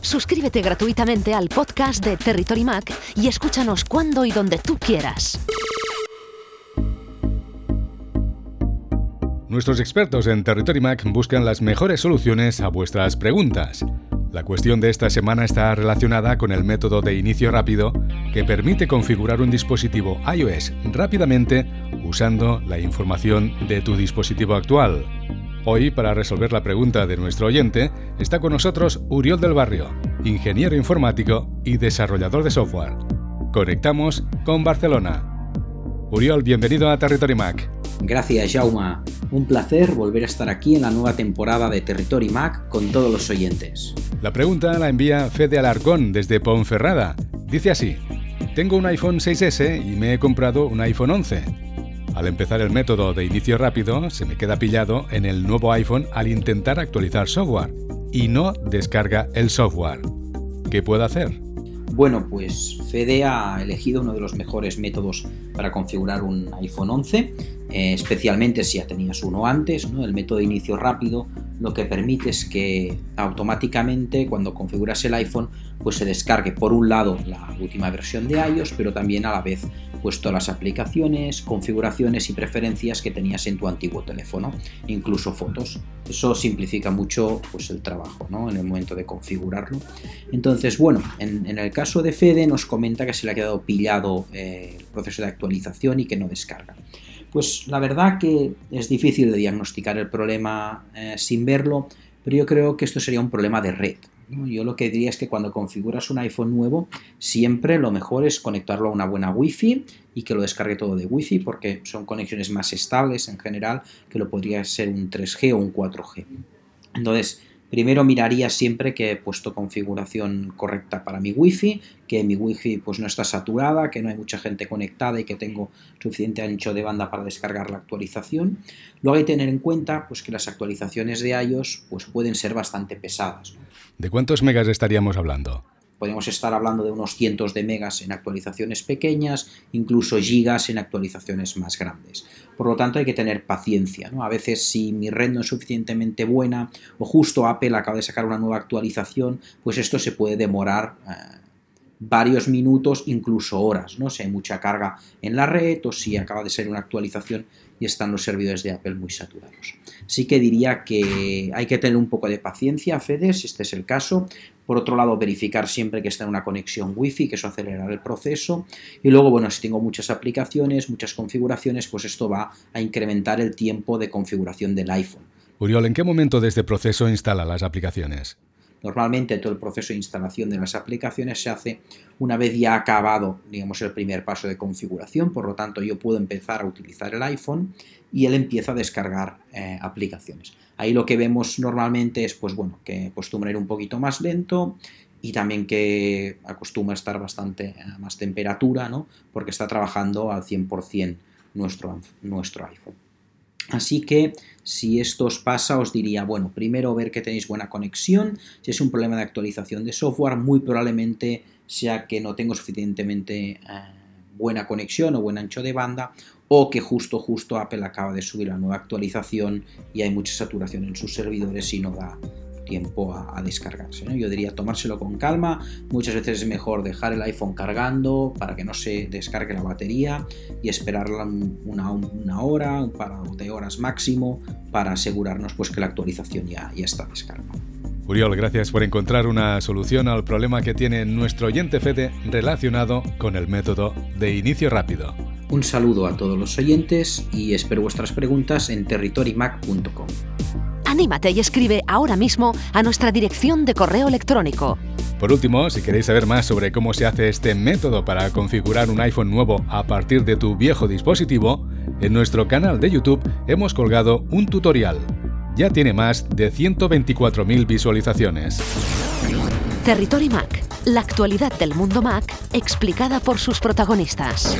Suscríbete gratuitamente al podcast de Territory Mac y escúchanos cuando y donde tú quieras. Nuestros expertos en Territory Mac buscan las mejores soluciones a vuestras preguntas. La cuestión de esta semana está relacionada con el método de inicio rápido que permite configurar un dispositivo iOS rápidamente usando la información de tu dispositivo actual. Hoy, para resolver la pregunta de nuestro oyente, está con nosotros Uriol del Barrio, ingeniero informático y desarrollador de software. Conectamos con Barcelona. Uriol, bienvenido a Territory Mac. Gracias, Jauma. Un placer volver a estar aquí en la nueva temporada de Territory Mac con todos los oyentes. La pregunta la envía Fede Alarcón desde Ponferrada. Dice así: Tengo un iPhone 6S y me he comprado un iPhone 11. Al empezar el método de inicio rápido, se me queda pillado en el nuevo iPhone al intentar actualizar software y no descarga el software. ¿Qué puedo hacer? Bueno, pues Fede ha elegido uno de los mejores métodos para configurar un iPhone 11, eh, especialmente si ya tenías uno antes, ¿no? el método de inicio rápido lo que permite es que automáticamente cuando configuras el iPhone pues se descargue por un lado la última versión de iOS, pero también a la vez pues todas las aplicaciones, configuraciones y preferencias que tenías en tu antiguo teléfono, incluso fotos. Eso simplifica mucho pues, el trabajo ¿no? en el momento de configurarlo. Entonces, bueno, en, el caso de Fede nos comenta que se le ha quedado pillado eh, el proceso de actualización y que no descarga. Pues la verdad que es difícil de diagnosticar el problema eh, sin verlo, pero yo creo que esto sería un problema de red. Yo lo que diría es que cuando configuras un iPhone nuevo, siempre lo mejor es conectarlo a una buena Wi-Fi y que lo descargue todo de Wi-Fi porque son conexiones más estables en general que lo podría ser un 3G o un 4G. Entonces, Primero miraría siempre que he puesto configuración correcta para mi wifi, que mi wifi pues no está saturada, que no hay mucha gente conectada y que tengo suficiente ancho de banda para descargar la actualización. Luego hay que tener en cuenta pues, que las actualizaciones de iOS pues, pueden ser bastante pesadas. ¿De cuántos megas estaríamos hablando? Podemos estar hablando de unos cientos de megas en actualizaciones pequeñas, incluso gigas en actualizaciones más grandes. Por lo tanto, hay que tener paciencia. ¿no? A veces, si mi red es suficientemente buena o justo Apple acaba de sacar una nueva actualización, pues esto se puede demorar. Eh, varios minutos, incluso horas, ¿no? Si hay mucha carga en la red o si acaba de ser una actualización y están los servidores de Apple muy saturados. Sí que diría que hay que tener un poco de paciencia, Fede, si este es el caso. Por otro lado, verificar siempre que está en una conexión Wi-Fi, que eso acelerará el proceso. Y luego, bueno, si tengo muchas aplicaciones, muchas configuraciones, pues esto va a incrementar el tiempo de configuración del iPhone. Uriol, ¿en qué momento de este proceso instala las aplicaciones? Normalmente todo el proceso de instalación de las aplicaciones se hace una vez ya acabado, digamos, el primer paso de configuración, por lo tanto yo puedo empezar a utilizar el iPhone y él empieza a descargar eh, aplicaciones. Ahí lo que vemos normalmente es, pues bueno, que acostumbra ir un poquito más lento y también que acostumbra estar bastante a más temperatura, ¿no? Porque está trabajando al 100% nuestro, nuestro iPhone. Así que si esto os pasa, os diría, bueno, primero ver que tenéis buena conexión. Si es un problema de actualización de software, muy probablemente sea que no tengo suficientemente eh, buena conexión o buen ancho de banda, o que justo, justo Apple acaba de subir la nueva actualización y hay mucha saturación en sus servidores y no da tiempo a, descargarse. Yo diría tomárselo con calma, muchas veces es mejor dejar el iPhone cargando para que no se descargue la batería y esperarla una, una hora, un par de horas máximo para asegurarnos pues, que la actualización ya, ya está descargada. Uriol, gracias por encontrar una solución al problema que tiene nuestro oyente Fede relacionado con el método de inicio rápido. Un saludo a todos los oyentes y espero vuestras preguntas en territorymac.com. Anímate y escribe ahora mismo a nuestra dirección de correo electrónico. Por último, si queréis saber más sobre cómo se hace este método para configurar un iPhone nuevo a partir de tu viejo dispositivo, en nuestro canal de YouTube hemos colgado un tutorial. Ya tiene más de 124.000 visualizaciones. Territory Mac, la actualidad del mundo Mac explicada por sus protagonistas.